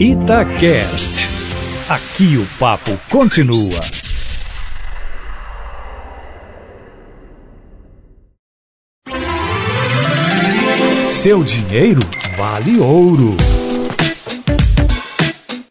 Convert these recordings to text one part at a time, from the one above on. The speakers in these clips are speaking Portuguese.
Itacast. Aqui o papo continua. Seu dinheiro vale ouro.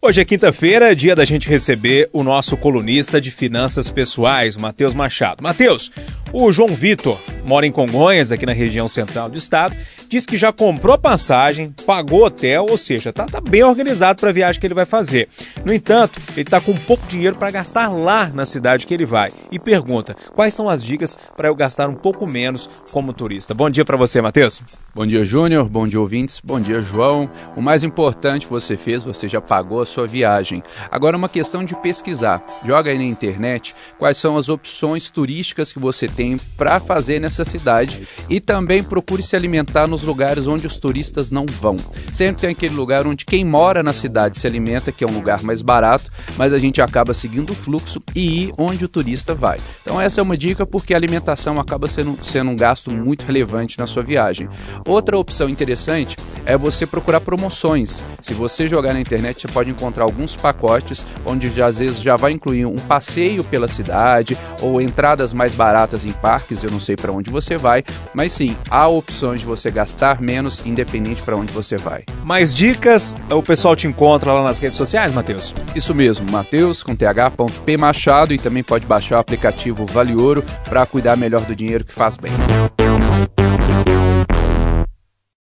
Hoje é quinta-feira, dia da gente receber o nosso colunista de finanças pessoais, Matheus Machado. Matheus, o João Vitor mora em Congonhas, aqui na região central do estado, diz que já comprou passagem, pagou hotel, ou seja, tá, tá bem organizado para a viagem que ele vai fazer. No entanto, ele está com pouco dinheiro para gastar lá na cidade que ele vai e pergunta quais são as dicas para eu gastar um pouco menos como turista. Bom dia para você, Matheus. Bom dia, Júnior. Bom dia, ouvintes. Bom dia, João. O mais importante você fez, você já pagou a sua viagem. Agora, uma questão de pesquisar. Joga aí na internet quais são as opções turísticas que você tem para fazer nessa cidade e também procure se alimentar nos lugares onde os turistas não vão. Sempre tem aquele lugar onde quem mora na cidade se alimenta, que é um lugar mais barato, mas a gente acaba seguindo o fluxo e ir onde o turista vai. Então, essa é uma dica porque a alimentação acaba sendo, sendo um gasto muito relevante na sua viagem. Outra opção interessante é você procurar promoções. Se você jogar na internet, você pode encontrar alguns pacotes onde já, às vezes já vai incluir um passeio pela cidade ou entradas mais baratas em parques. Eu não sei para onde você vai, mas sim, há opções de você gastar menos independente para onde você vai. Mais dicas, o pessoal te encontra lá nas redes sociais, Matheus? Isso mesmo, Matheus com th.p Machado e também pode baixar o aplicativo Vale Ouro para cuidar melhor do dinheiro que faz bem.